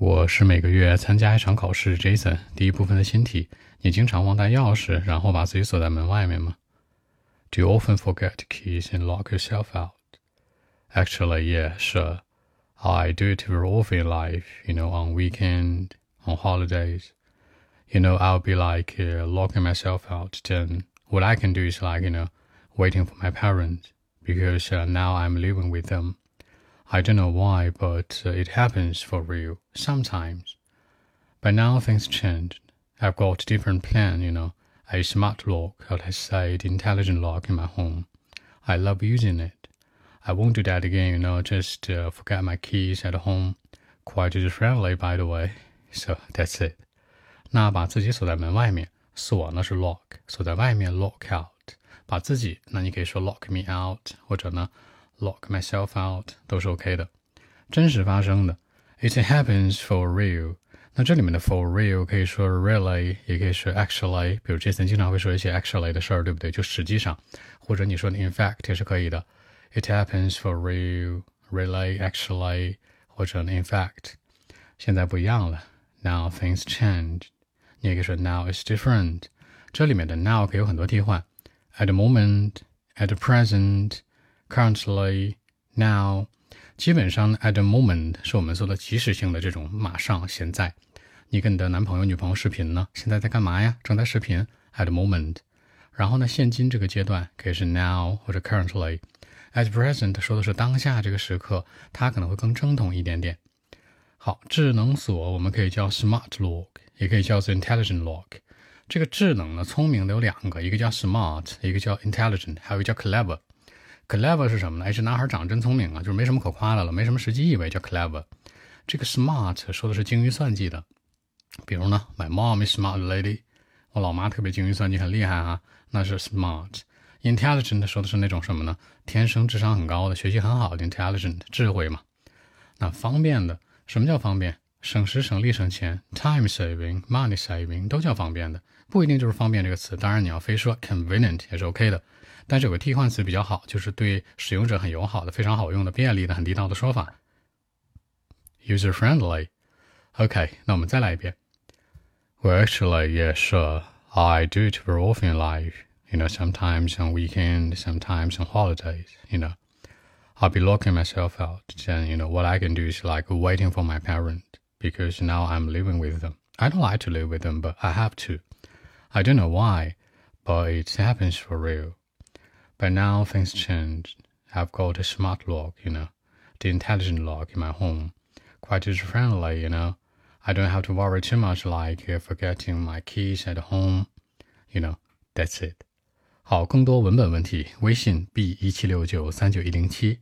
我是每个月参加一场考试，Jason。第一部分的新题：你经常忘带钥匙，然后把自己锁在门外面吗？Do you often forget keys and lock yourself out? Actually, yeah, sure. I do it very often in life. You know, on weekend, on holidays. You know, I'll be like uh, locking myself out. Then what I can do is like you know, waiting for my parents because uh, now I'm living with them. I don't know why, but uh, it happens for real sometimes. But now things changed. I've got a different plan, you know, a smart lock, or let's say the intelligent lock in my home. I love using it. I won't do that again, you know, just uh, forget my keys at home. Quite user-friendly, by the way. So that's it. 那把自己锁在门外面，锁呢是 lock，锁在外面 lock out。把自己，那你可以说 lock me out，或者呢 lock myself out 都是 OK 的，真实发生的，it happens for real。那这里面的 for real 可以说 really，也可以说 actually。比如 Jason 经常会说一些 actually 的事儿，对不对？就实际上，或者你说的 in fact 也是可以的。It happens for real, really, actually，或者 in fact。现在不一样了，now things change。你也可以说 now is different。这里面的 now 可以有很多替换，at the moment, at the present。 Currently, now，基本上 at the moment 是我们说的即时性的这种马上现在。你跟你的男朋友、女朋友视频呢？现在在干嘛呀？正在视频。At the moment，然后呢，现今这个阶段可以是 now 或者 currently。At present 说的是当下这个时刻，它可能会更正统一点点。好，智能锁我们可以叫 smart lock，也可以叫做 intelligent lock。这个智能呢，聪明的有两个，一个叫 smart，一个叫 intelligent，还有一个叫 clever。Clever 是什么呢？哎，这男孩长得真聪明啊，就是没什么可夸的了，没什么实际意味，叫 clever。这个 smart 说的是精于算计的，比如呢，My mom is smart lady，我老妈特别精于算计，很厉害啊，那是 smart。Intelligent 说的是那种什么呢？天生智商很高的，学习很好的 intelligent，智慧嘛。那方便的，什么叫方便？省时省力省钱，time saving，money saving 都叫方便的，不一定就是方便这个词。当然你要非说 convenient 也是 OK 的。但是有个替换词比较好，就是对使用者很友好的、非常好用的、便利的、很地道的说法，user friendly。OK，那我们再来一遍。Well, actually, yeah, sure. I do it very often in life. You know, sometimes on weekends, sometimes on holidays. You know, I'll be locking myself out. Then, you know, what I can do is like waiting for my parent because now I'm living with them. I don't like to live with them, but I have to. I don't know why, but it happens for real. But now things changed. I've got a smart lock, you know, the intelligent lock in my home. Quite user friendly, you know. I don't have to worry too much like forgetting my keys at home. You know, that's it. 好，更多文本问题，微信 b 一七六九三九一零七。